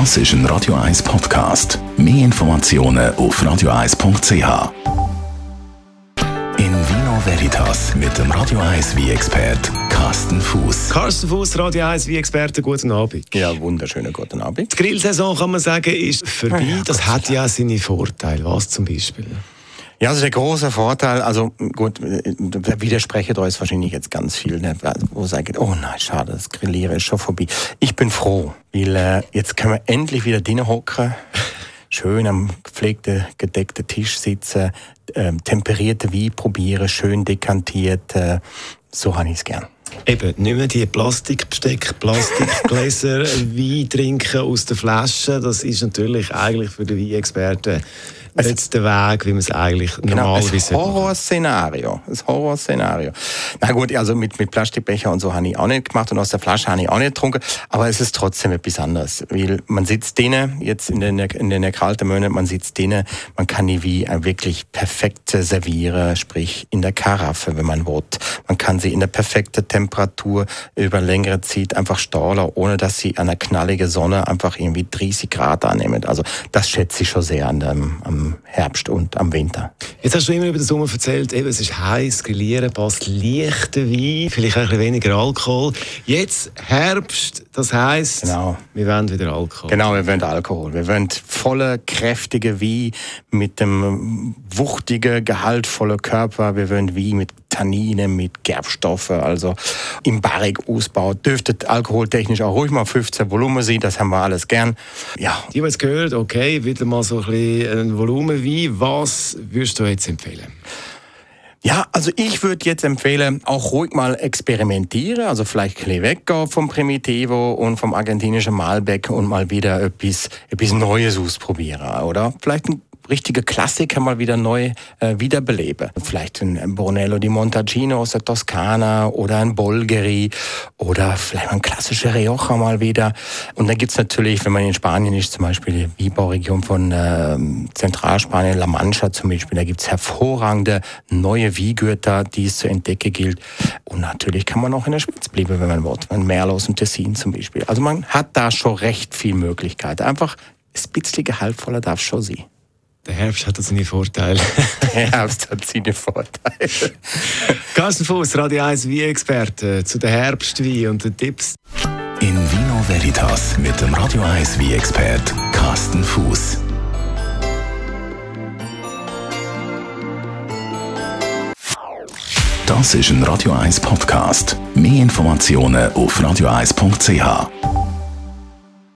Das ist ein Radio 1 Podcast. Mehr Informationen auf radio1.ch. In Vino Veritas mit dem Radio 1 wie expert Carsten Fuß. Carsten Fuß, Radio 1 wie Experte, guten Abend. Ja, wunderschönen guten Abend. Die Grillsaison kann man sagen, ist vorbei. Ja, das hat ja seine Vorteile. Was zum Beispiel? Ja, das ist der große Vorteil. Also gut, da widerspreche da ist wahrscheinlich jetzt ganz viel, ne, wo sagen, oh nein, schade, das Grillieren ist schon vorbei. Ich bin froh, weil äh, jetzt können wir endlich wieder drinnen hocken, schön am gepflegten, gedeckten Tisch sitzen, ähm, temperierte Wein probieren, schön dekantiert. Äh, so habe ich es gern. Eben, nicht mehr die Plastikbesteck, Plastikgläser, Wein trinken aus der Flasche. Das ist natürlich eigentlich für den Weinexperten nicht der Weg, wie man es eigentlich Genau, normalerweise ein sollte machen. Horrorszenario. Ein Horrorszenario. Na gut, also mit, mit Plastikbecher und so habe ich auch nicht gemacht und aus der Flasche habe ich auch nicht getrunken, aber es ist trotzdem etwas anderes, weil man sitzt drinnen, jetzt in den, in den kalten Monaten, man sitzt drinnen, man kann die wie ein wirklich perfekt servieren, sprich in der Karaffe, wenn man will. Man kann sie in der perfekten Temperatur über längere Zeit einfach stahlen, ohne dass sie an der knalligen Sonne einfach irgendwie 30 Grad annehmen. Also das schätze ich schon sehr an dem, am Herbst und am Winter. Jetzt hast du immer über den Sommer erzählt, eben, es ist heiß, grillieren passt leichter Wein, vielleicht ein bisschen weniger Alkohol. Jetzt Herbst, das heisst, Genau. wir wollen wieder Alkohol. Genau, wir wollen Alkohol. Wir wollen volle, kräftige Wein mit dem wuchtigen, gehaltvollen Körper. Wir wollen Wein mit Tanninen, mit Gerbstoffe, also im Barrik-Ausbau. Dürfte alkoholtechnisch auch ruhig mal 15 Volumen sein, das haben wir alles gern. Ja, Die haben jetzt gehört, okay, wieder mal so ein bisschen ein Volumenwein. Was würdest du jetzt empfehlen? Ja, also ich würde jetzt empfehlen, auch ruhig mal experimentieren, also vielleicht ein bisschen weggehen vom Primitivo und vom argentinischen Malbec und mal wieder etwas, etwas Neues ausprobieren, oder? Vielleicht ein richtige Klassiker mal wieder neu äh, wiederbeleben. Vielleicht ein Brunello di Montalcino aus der Toskana oder ein Bolgheri oder vielleicht mal ein klassischer Rioja mal wieder. Und dann gibt's natürlich, wenn man in Spanien ist, zum Beispiel die Weinbauregion von ähm, Zentralspanien, La Mancha zum Beispiel, da gibt's hervorragende neue Wiegürter, die es zu entdecken gilt. Und natürlich kann man auch in der bleiben, wenn man will. Ein Merl aus dem Tessin zum Beispiel. Also man hat da schon recht viel Möglichkeit. Einfach ein bisschen gehaltvoller darf schon sein. Der Herbst hat seine Vorteile. Der Herbst hat seine Vorteile. Carsten Fuß, Radio 1 Wein-Experte zu den Herbstwein und den Tipps. In Vino Veritas mit dem Radio 1 wie expert Carsten Fuß. Das ist ein Radio 1 Podcast. Mehr Informationen auf radio1.ch.